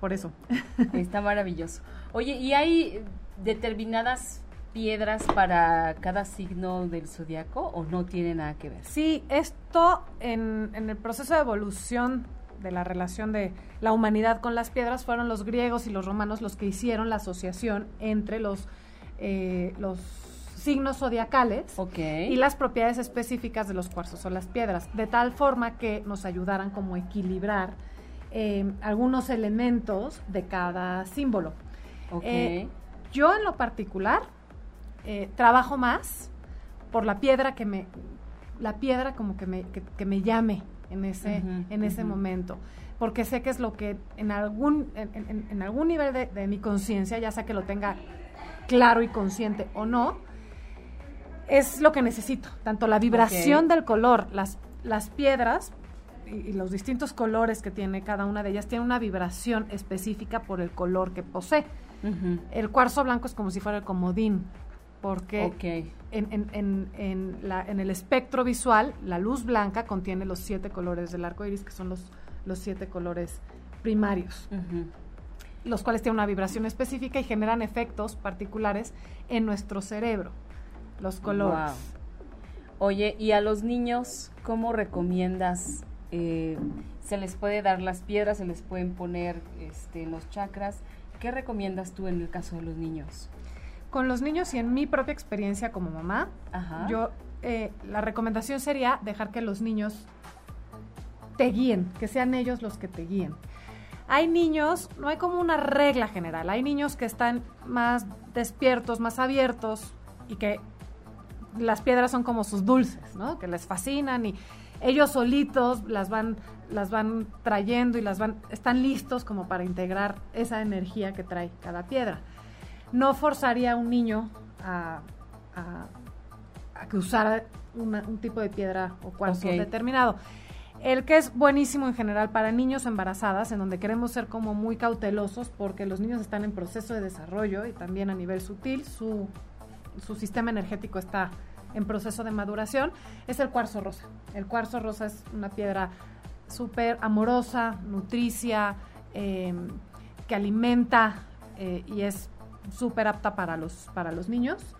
por eso. Está maravilloso. Oye, ¿y hay determinadas piedras para cada signo del zodiaco o no tiene nada que ver? Sí, esto en, en el proceso de evolución de la relación de la humanidad con las piedras fueron los griegos y los romanos los que hicieron la asociación entre los, eh, los signos zodiacales y las propiedades específicas de los cuarzos o las piedras, de tal forma que nos ayudaran como a equilibrar eh, algunos elementos de cada símbolo. Eh, yo en lo particular eh, trabajo más por la piedra que me, la piedra como que me, que, que me llame en ese, en ese momento, porque sé que es lo que en algún, en, en- en algún nivel de, de mi conciencia, ya sea que lo tenga claro y consciente o no, es lo que necesito, tanto la vibración del color, las, las piedras y, y los distintos colores que tiene cada una de ellas, tiene una vibración específica por el color que posee. El cuarzo blanco es como si fuera el comodín, porque Ok. en, en- en- en la- en el espectro visual, la luz blanca contiene los siete colores del arco iris, que son los, los siete colores primarios, los cuales tienen una vibración específica y generan efectos particulares en nuestro cerebro. Los colores. Oye, ¿y a los niños cómo recomiendas? eh, ¿Se les puede dar las piedras? ¿Se les pueden poner este, los chakras? ¿Qué recomiendas tú en el caso de los niños? Con los niños y en mi propia experiencia como mamá, Ajá. yo eh, la recomendación sería dejar que los niños te guíen, que sean ellos los que te guíen. Hay niños, no hay como una regla general, hay niños que están más despiertos, más abiertos y que las piedras son como sus dulces, ¿no? Que les fascinan y ellos solitos las van las van trayendo y las van están listos como para integrar esa energía que trae cada piedra. No forzaría a un niño a, a- a que usara una- un tipo de piedra o cuarzo determinado. El que es buenísimo en general para niños embarazadas, en donde queremos ser como muy cautelosos porque los niños están en proceso de desarrollo y también a nivel sutil su, su sistema energético está en proceso de maduración, es el cuarzo rosa. El cuarzo rosa es una piedra súper amorosa, nutricia, eh, que alimenta eh, y es súper apta para los, para los niños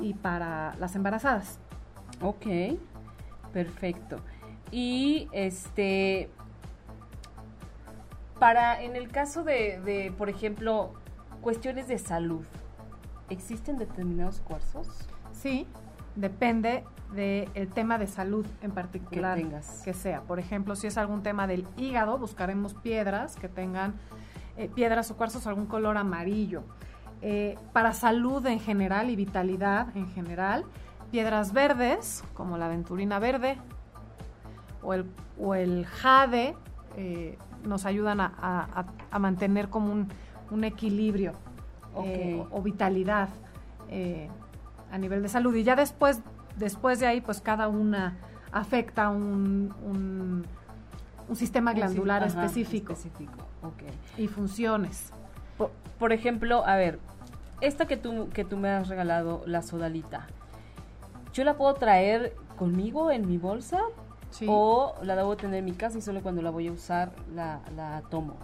y para las embarazadas. Ok, perfecto. Y este, para, en el caso de, de, por ejemplo, cuestiones de salud, ¿existen determinados cuarzos? Sí, depende del tema de salud en particular Que tengas. que sea. Por ejemplo, si es algún tema del hígado, buscaremos piedras que tengan eh, piedras o cuarzos algún color amarillo. Eh, para salud en general y vitalidad en general, piedras verdes, como la aventurina verde o el, o el jade, eh, nos ayudan a, a- a- a mantener como un, un equilibrio eh, o, o vitalidad a nivel de salud. Y ya después, después de ahí, pues cada una afecta un, un, un sistema glandular Ajá, específico y funciones. Por, por ejemplo, a ver, esta que tú, que tú me has regalado, la sodalita, ¿yo la puedo traer conmigo en mi bolsa? Sí. ¿O la debo tener en mi casa y solo cuando la voy a usar la, la tomo?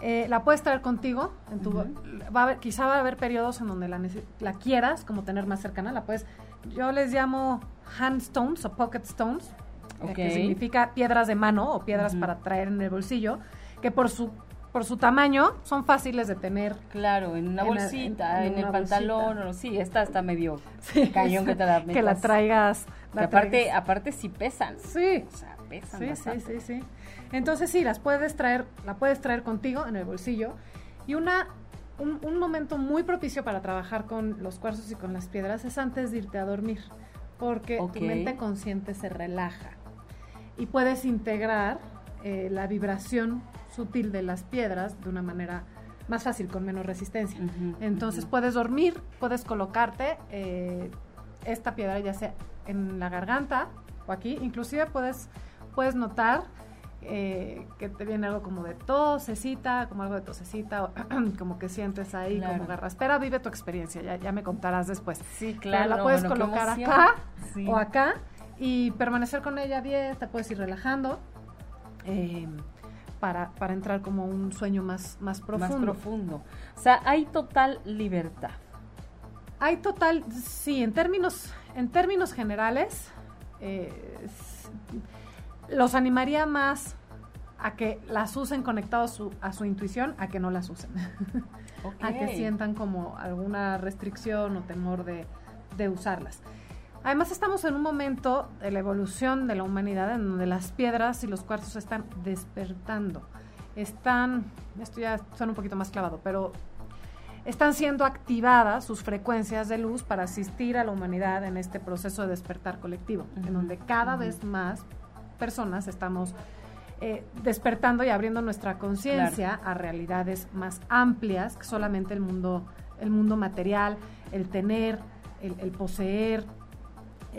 Eh, la puedes traer contigo. En tu, Ujú. va a haber, quizá va a haber periodos en donde la, la quieras como tener más cercana. La puedes, yo les llamo hand stones o pocket stones, eh, que significa piedras de mano o piedras para traer en el bolsillo, que por su por su tamaño son fáciles de tener. Claro, en una En la- bolsita, en- el pantalón, bolsita. o sí, esta está medio Sí, cañón que te la que la metas. traigas. Que la aparte, traigas. aparte sí pesan. Sí. O sea, pesan Sí, sí, bastante. sí, sí. Entonces sí, las puedes traer, la puedes traer contigo en el bolsillo. Y una, un, un momento muy propicio para trabajar con los cuarzos y con las piedras es antes de irte a dormir. Porque Ok. tu mente consciente se relaja. Y puedes integrar eh, la vibración sutil de las piedras de una manera más fácil, con menos resistencia. Ujú, Entonces ujú. puedes dormir, puedes colocarte eh, esta piedra ya sea en la garganta o aquí, inclusive puedes, puedes notar eh, que te viene algo como de tosecita, como algo de tosecita, o como que sientes ahí Claro. como garraspera, vive tu experiencia, ya, ya me contarás después. Sí, Pero claro. la puedes bueno, colocar acá Sí. o acá y permanecer con ella 10, te puedes ir relajando eh, para, para entrar como un sueño más, más profundo. Más profundo. O sea, hay total libertad. Hay total, sí, en términos, en términos generales, eh, los animaría más a que las usen conectados su- a su intuición, a que no las usen. a que sientan como alguna restricción o temor de, de usarlas. Además estamos en un momento de la evolución de la humanidad en donde las piedras y los cuarzos están despertando. Están, esto ya suena un poquito más clavado, pero están siendo activadas sus frecuencias de luz para asistir a la humanidad en este proceso de despertar colectivo, en donde cada vez más personas estamos eh, despertando y abriendo nuestra conciencia a realidades más amplias que solamente el mundo, el mundo material, el tener, el, el poseer.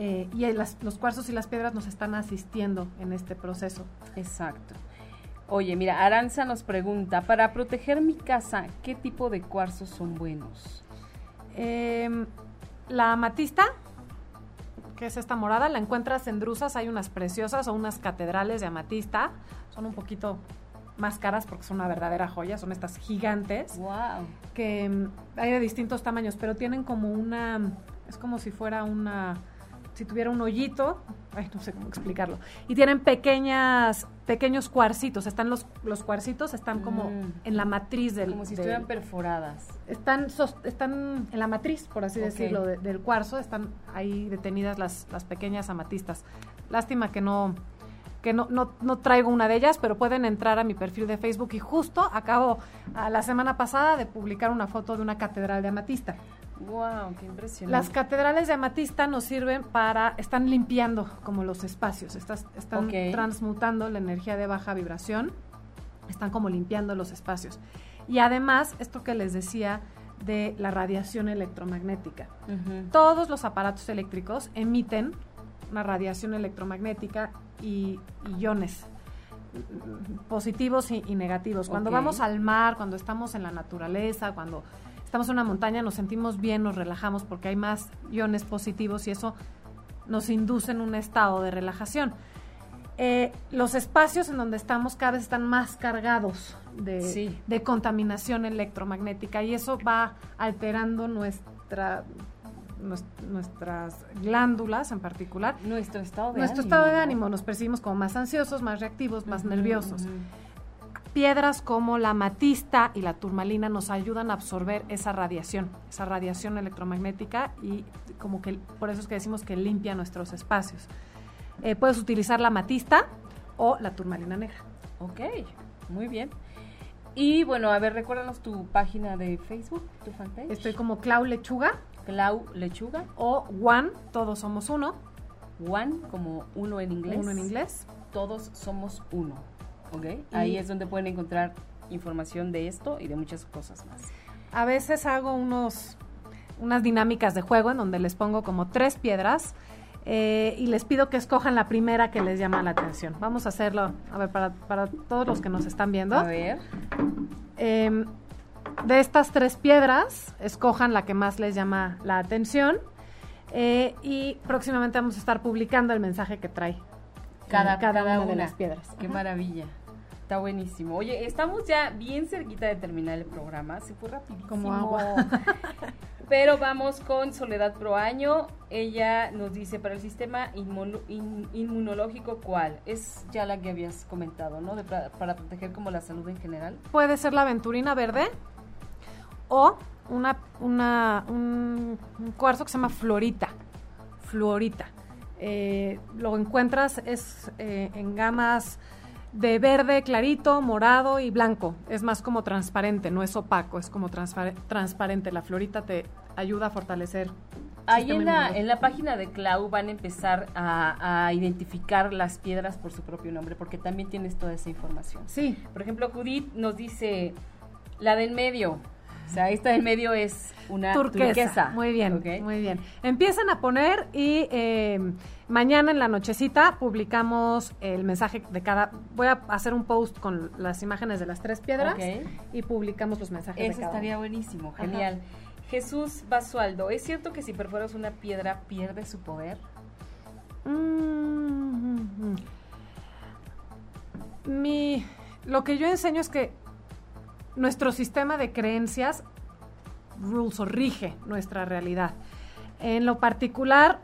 Eh, y las- los cuarzos y las piedras nos están asistiendo en este proceso. Exacto. Oye, mira, Aranza nos pregunta, para proteger mi casa, ¿qué tipo de cuarzos son buenos? Em, la amatista, que es esta morada, la encuentras en Drusas, hay unas preciosas o unas catedrales de amatista, son un poquito más caras porque son una verdadera joya, son estas gigantes Wow. que mm, hay de distintos tamaños, pero tienen como una, es como si fuera una, si tuviera un hoyito, ay, no sé cómo explicarlo, y tienen pequeñas, pequeños cuarcitos, están los, los cuarcitos están como Mm. en la matriz del, Como si del- estuvieran perforadas. están, sos- están en la matriz, por así decirlo, de- del cuarzo, están ahí detenidas las, las pequeñas amatistas. Lástima que no que no, no, no traigo una de ellas, pero pueden entrar a mi perfil de Facebook y justo acabo a la semana pasada de publicar una foto de una catedral de amatista. Wow, qué impresionante. Las catedrales de amatista nos sirven para, están limpiando como los espacios, están transmutando la energía de baja vibración, están como limpiando los espacios. Y además, esto que les decía de la radiación electromagnética. Todos los aparatos eléctricos emiten una radiación electromagnética y y iones positivos y, y negativos. Cuando vamos al mar, cuando estamos en la naturaleza, cuando estamos en una montaña, nos sentimos bien, nos relajamos porque hay más iones positivos y eso nos induce en un estado de relajación. Eh, los espacios en donde estamos cada vez están más cargados de, Sí. de contaminación electromagnética y eso va alterando nuestra, nues- nuestras glándulas en particular. Nuestro estado de Nuestro ánimo. estado de ánimo nos percibimos como más ansiosos, más reactivos, más nerviosos. Piedras como la amatista y la turmalina nos ayudan a absorber esa radiación, esa radiación electromagnética y como que por eso es que decimos que limpia nuestros espacios. Eh, puedes utilizar la amatista o la turmalina negra. Ok, muy bien. Y bueno, a ver, recuérdanos tu página de Facebook, tu fanpage. Estoy como Clau Lechuga Clau Lechuga, o One, todos somos uno, One como uno en inglés. uno en inglés. Todos somos uno. Ahí Y- es donde pueden encontrar información de esto y de muchas cosas más. A veces hago unos, unas dinámicas de juego en donde les pongo como tres piedras eh, y les pido que escojan la primera que les llama la atención. Vamos a hacerlo, a ver, para, para todos los que nos están viendo. A ver. Eh, de estas tres piedras, escojan la que más les llama la atención eh, y próximamente vamos a estar publicando el mensaje que trae eh, Cada, cada, una, una de las piedras. Qué Ajá. maravilla. Está buenísimo. Oye, estamos ya bien cerquita de terminar el programa. Se fue rapidísimo. Como agua. Pero vamos con Soledad Proaño. Ella nos dice, para el sistema inmuno- in- inmunológico, ¿cuál? Es ya la que habías comentado, ¿no? De para proteger como la salud en general. Puede ser la aventurina verde o una, una, un, un cuarzo que se llama florita. Florita. Eh, lo encuentras es eh, en gamas de verde clarito, morado y blanco. Es más como transparente, no es opaco, es como transpare- transparente. La florita te ayuda a fortalecer. Ahí en la, en la página de Clau van a empezar a, a identificar las piedras por su propio nombre, porque también tienes toda esa información. Sí, Por ejemplo, Judith nos dice, la del medio, O sea, esta del medio es una turquesa. turquesa. Muy bien, muy bien. Empiezan a poner y eh, mañana en la nochecita publicamos el mensaje de cada. Voy a hacer un post con las imágenes de las tres piedras Ok. y publicamos los mensajes de Eso cada estaría buenísimo, Ajá. genial. Jesús Basualdo, ¿es cierto que si perforas una piedra pierde su poder? Mm, Mi, lo que yo enseño es que nuestro sistema de creencias rules o rige nuestra realidad. En lo particular,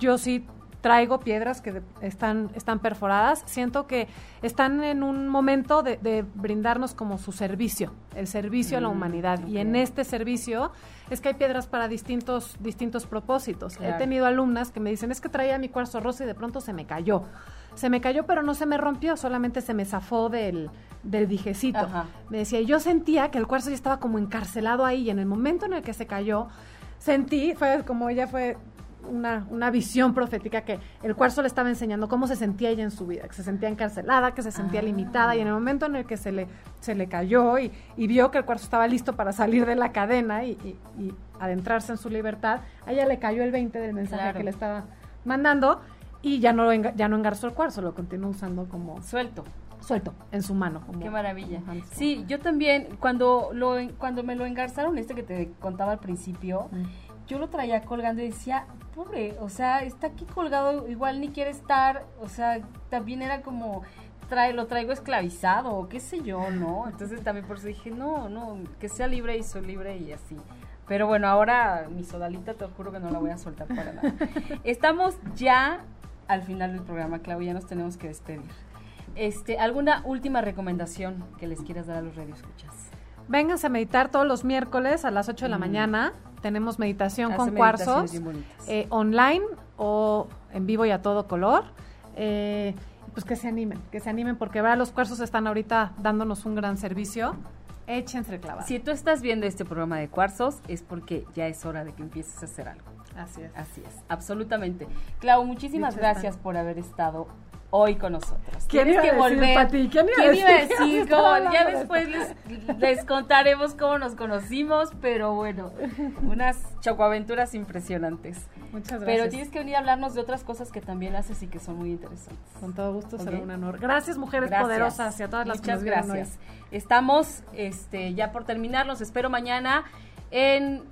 yo sí traigo piedras que están, están perforadas. Siento que están en un momento de, de brindarnos como su servicio, el servicio a la Mm, humanidad. Y en este servicio es que hay piedras para distintos, distintos propósitos. He tenido alumnas que me dicen, es que traía mi cuarzo rosa y de pronto se me cayó. Se me cayó, pero no se me rompió, solamente se me zafó del, del dijecito. Ajá. Me decía, yo sentía que el cuarzo ya estaba como encarcelado ahí y en el momento en el que se cayó, sentí, fue como ella fue una, una visión profética que el cuarzo le estaba enseñando cómo se sentía ella en su vida, que se sentía encarcelada, que se sentía Ah. limitada y en el momento en el que se le, se le cayó y, y vio que el cuarzo estaba listo para salir de la cadena y, y- y adentrarse en su libertad, a ella le cayó el 20 del mensaje Claro. que le estaba mandando y ya no, ya no engarzó el cuarzo, lo continuó usando como Suelto. suelto en su mano. como- Qué maravilla. como Sí, yo también, cuando, lo, cuando me lo engarzaron, este que te contaba al principio, Mm. Yo lo traía colgando y decía, pobre, o sea, está aquí colgado, igual ni quiere estar, o sea, también era como, trae, lo traigo esclavizado, o qué sé yo, ¿no? Entonces también por eso dije, no, no, que sea libre y soy libre y así. Pero bueno, ahora mi sodalita te juro que no la voy a soltar para nada. Estamos ya al final del programa, Clau, ya nos tenemos que despedir. Este, ¿Alguna última recomendación que les quieras dar a los radioescuchas? Vénganse a meditar todos los miércoles a las 8 de la Mm. mañana. Tenemos meditación Hace con cuarzos, eh, online o en vivo y a todo color. Eh, pues que se animen, que se animen porque ¿verdad? los cuarzos están ahorita dándonos un gran servicio. Échense clavas. Si tú estás viendo este programa de cuarzos, es porque ya es hora de que empieces a hacer algo. Así es. Así es, absolutamente. Clau, muchísimas Dicho gracias está. por haber estado hoy con nosotros. ¿Quién Tienes iba que decir, volver. Pati? ¿Quién iba a iba a decir ya de después les, les contaremos cómo nos conocimos, pero bueno, unas chocoaventuras impresionantes. Muchas gracias. Pero tienes que venir a hablarnos de otras cosas que también haces y que son muy interesantes. Con todo gusto será un honor. Gracias, mujeres Gracias. poderosas y a todas las que Muchas nos vieron hoy. gracias. Estamos este, ya por terminar. Los espero mañana en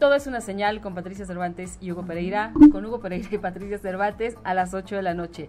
Todo es una señal con Patricia Cervantes y Hugo Pereira. Con Hugo Pereira y Patricia Cervantes a las 8 de la noche.